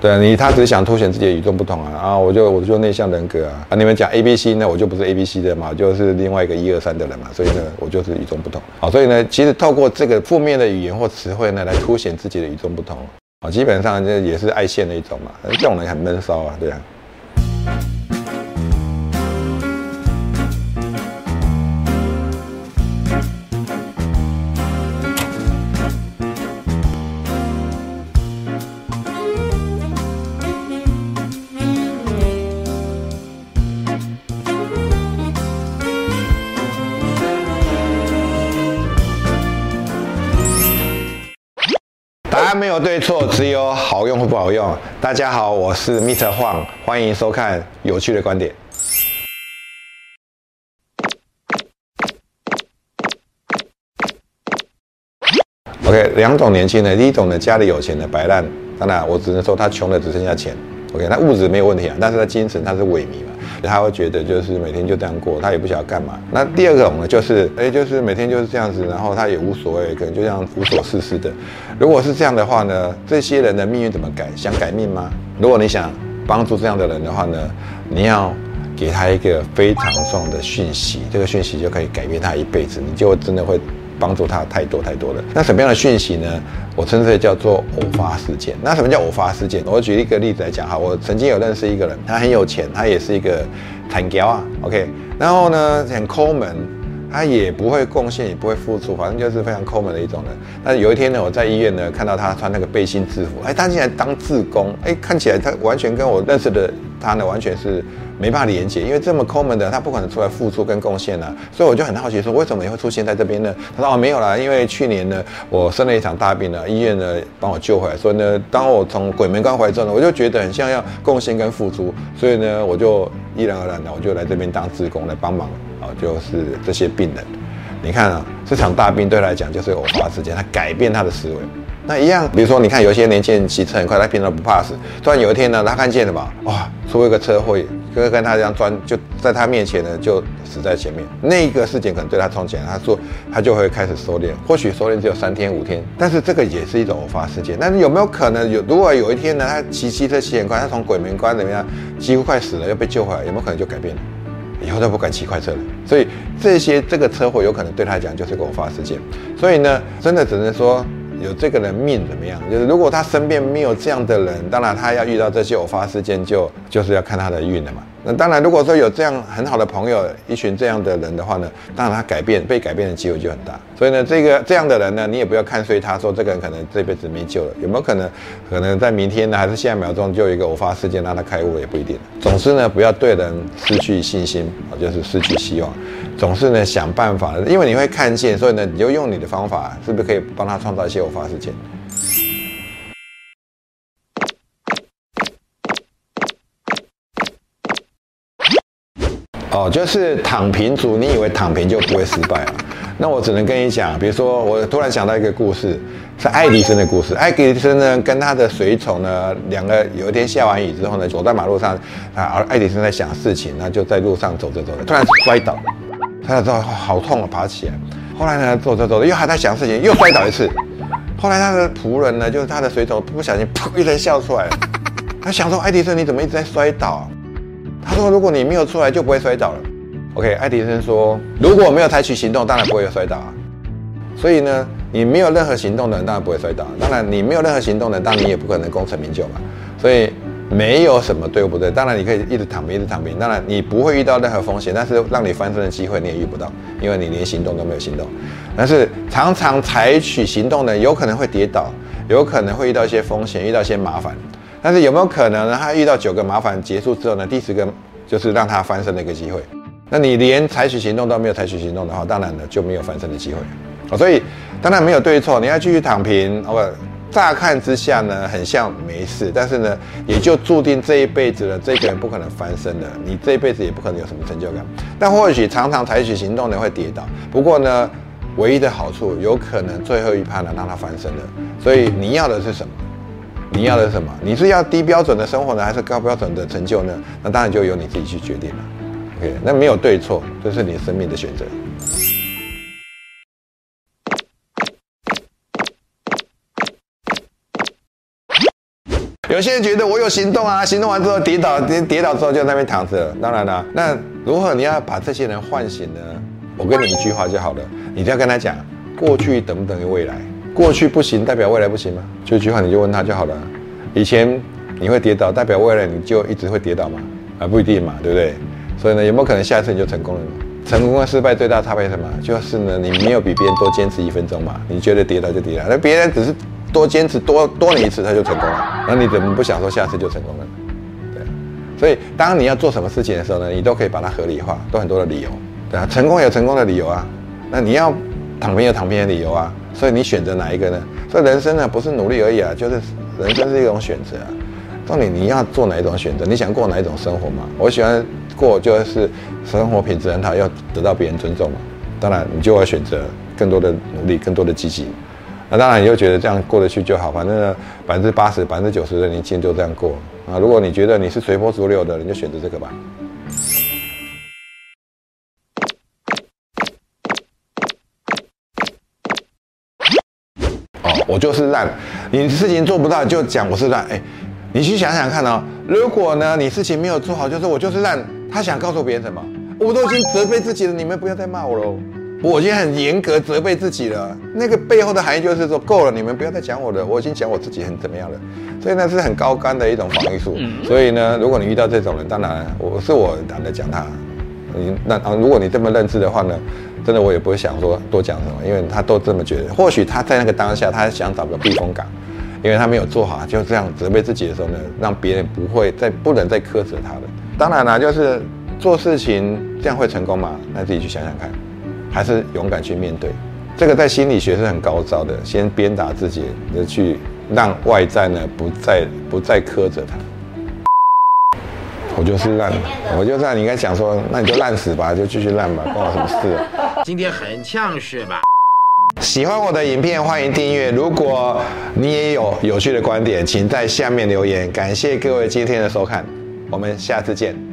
对你，他只是想凸显自己的与众不同啊啊！我就我就内向人格啊啊！你们讲 A B C 呢，我就不是 A B C 的嘛，就是另外一个一二三的人嘛，所以呢，我就是与众不同。啊，所以呢，其实透过这个负面的语言或词汇呢，来凸显自己的与众不同啊，基本上这也是爱现的一种嘛。这种人很闷骚啊，对啊。答案没有对错，只有好用或不好用。大家好，我是 Mr. Huang，欢迎收看有趣的观点。OK，两种年轻人，第一种呢，家里有钱的摆烂，当然我只能说他穷的只剩下钱。OK，他物质没有问题啊，但是他精神他是萎靡嘛。他会觉得就是每天就这样过，他也不晓得干嘛。那第二种呢，就是哎，就是每天就是这样子，然后他也无所谓，可能就这样无所事事的。如果是这样的话呢，这些人的命运怎么改？想改命吗？如果你想帮助这样的人的话呢，你要给他一个非常重的讯息，这个讯息就可以改变他一辈子，你就真的会。帮助他太多太多了。那什么样的讯息呢？我称之为叫做偶发事件。那什么叫偶发事件？我举一个例子来讲哈。我曾经有认识一个人，他很有钱，他也是一个坦胶啊。OK，然后呢很抠门，他也不会贡献，也不会付出，反正就是非常抠门的一种人。但是有一天呢，我在医院呢看到他穿那个背心制服，哎，他竟然当志工，哎，看起来他完全跟我认识的他呢完全是。没办法连接，因为这么抠门的，他不可能出来付出跟贡献啊。所以我就很好奇，说为什么你会出现在这边呢？他说哦，没有啦，因为去年呢，我生了一场大病呢，医院呢帮我救回来，所以呢，当我从鬼门关回来之后呢，我就觉得很像要贡献跟付出，所以呢，我就毅然而然的，我就来这边当志工来帮忙啊，就是这些病人。你看啊，这场大病对他来讲就是偶发事件，他改变他的思维。那一样，比如说你看有些年轻人骑车很快，他平常不怕死，突然有一天呢，他看见了嘛，哇，出一个车祸。跟跟他这样钻，就在他面前呢，就死在前面。那个事件可能对他冲起来，他说他就会开始收敛，或许收敛只有三天五天，但是这个也是一种偶发事件。但是有没有可能有？如果有一天呢，他骑汽车骑很快，他从鬼门关怎么样，几乎快死了，又被救回来，有没有可能就改变了？以后都不敢骑快车了。所以这些这个车祸有可能对他来讲就是个偶发事件。所以呢，真的只能说。有这个人命怎么样？就是如果他身边没有这样的人，当然他要遇到这些偶发事件，就就是要看他的运了嘛。那当然，如果说有这样很好的朋友，一群这样的人的话呢，当然他改变被改变的机会就很大。所以呢，这个这样的人呢，你也不要看衰他，说这个人可能这辈子没救了。有没有可能？可能在明天呢，还是下一秒钟就有一个偶发事件让他开悟，也不一定。总之呢，不要对人失去信心啊，就是失去希望。总是呢想办法，因为你会看见，所以呢你就用你的方法，是不是可以帮他创造一些偶发事件？哦，就是躺平族，你以为躺平就不会失败啊？那我只能跟你讲，比如说我突然想到一个故事，是爱迪生的故事。爱迪生呢跟他的随从呢两个有一天下完雨之后呢，走在马路上啊，爱迪生在想事情，那就在路上走着走着，突然摔倒。摔倒之后好痛啊，爬起来。后来呢，走着走着又还在想事情，又摔倒一次。后来他的仆人呢，就是他的随从，不小心噗一声笑出来。他想说：“爱迪生，你怎么一直在摔倒？”他说：“如果你没有出来，就不会摔倒了。”OK，爱迪生说：“如果没有采取行动，当然不会有摔倒啊。所以呢，你没有任何行动的人，当然不会摔倒。当然，你没有任何行动的人，当然你也不可能功成名就嘛。所以。没有什么对不对？当然你可以一直躺平，一直躺平。当然你不会遇到任何风险，但是让你翻身的机会你也遇不到，因为你连行动都没有行动。但是常常采取行动的，有可能会跌倒，有可能会遇到一些风险，遇到一些麻烦。但是有没有可能呢？他遇到九个麻烦结束之后呢？第十个就是让他翻身的一个机会。那你连采取行动都没有采取行动的话，当然呢就没有翻身的机会。所以当然没有对错，你要继续躺平，哦不。乍看之下呢，很像没事，但是呢，也就注定这一辈子呢，这个人不可能翻身的，你这一辈子也不可能有什么成就感。但或许常常采取行动呢，会跌倒。不过呢，唯一的好处，有可能最后一趴呢让他翻身的。所以你要的是什么？你要的是什么？你是要低标准的生活呢，还是高标准的成就呢？那当然就由你自己去决定了。OK，那没有对错，这是你生命的选择。有些人觉得我有行动啊，行动完之后跌倒，跌跌倒之后就在那边躺着。当然了，那如何你要把这些人唤醒呢？我跟你一句话就好了，你就要跟他讲，过去等不等于未来？过去不行，代表未来不行吗？就一句话，你就问他就好了。以前你会跌倒，代表未来你就一直会跌倒吗？啊，不一定嘛，对不对？所以呢，有没有可能下一次你就成功了呢？成功和失败最大差别是什么？就是呢，你没有比别人多坚持一分钟嘛。你觉得跌倒就跌倒，那别人只是。多坚持多多你一次，他就成功了。那你怎么不想说下次就成功了？对，所以当你要做什么事情的时候呢，你都可以把它合理化，都很多的理由。对啊，成功有成功的理由啊。那你要躺平有躺平的理由啊。所以你选择哪一个呢？所以人生呢不是努力而已啊，就是人生是一种选择啊。到底你要做哪一种选择？你想过哪一种生活嘛？我喜欢过就是生活品质很好，要得到别人尊重嘛。当然你就要选择更多的努力，更多的积极。那当然，你就觉得这样过得去就好，反正百分之八十、百分之九十的年轻人就这样过啊。如果你觉得你是随波逐流的，你就选择这个吧。我就是烂，你事情做不到就讲我是烂。哎，你去想想看哦，如果呢你事情没有做好，就是我就是烂，他想告诉别人什么？我都已经责备自己了，你们不要再骂我喽。我已经很严格责备自己了，那个背后的含义就是说，够了，你们不要再讲我的，我已经讲我自己很怎么样了，所以那是很高干的一种防御术。所以呢，如果你遇到这种人，当然我是我懒得讲他，你那啊，如果你这么认知的话呢，真的我也不会想说多讲什么，因为他都这么觉得。或许他在那个当下，他想找个避风港，因为他没有做好，就这样责备自己的时候呢，让别人不会再不能再苛责他了。当然了，就是做事情这样会成功吗？那自己去想想看。还是勇敢去面对，这个在心理学是很高招的。先鞭打自己，的去让外在呢不再不再苛责他。我就是烂，我就这你应该想说，那你就烂死吧，就继续烂吧，关我什么事？今天很呛是吧？喜欢我的影片，欢迎订阅。如果你也有有趣的观点，请在下面留言。感谢各位今天的收看，我们下次见。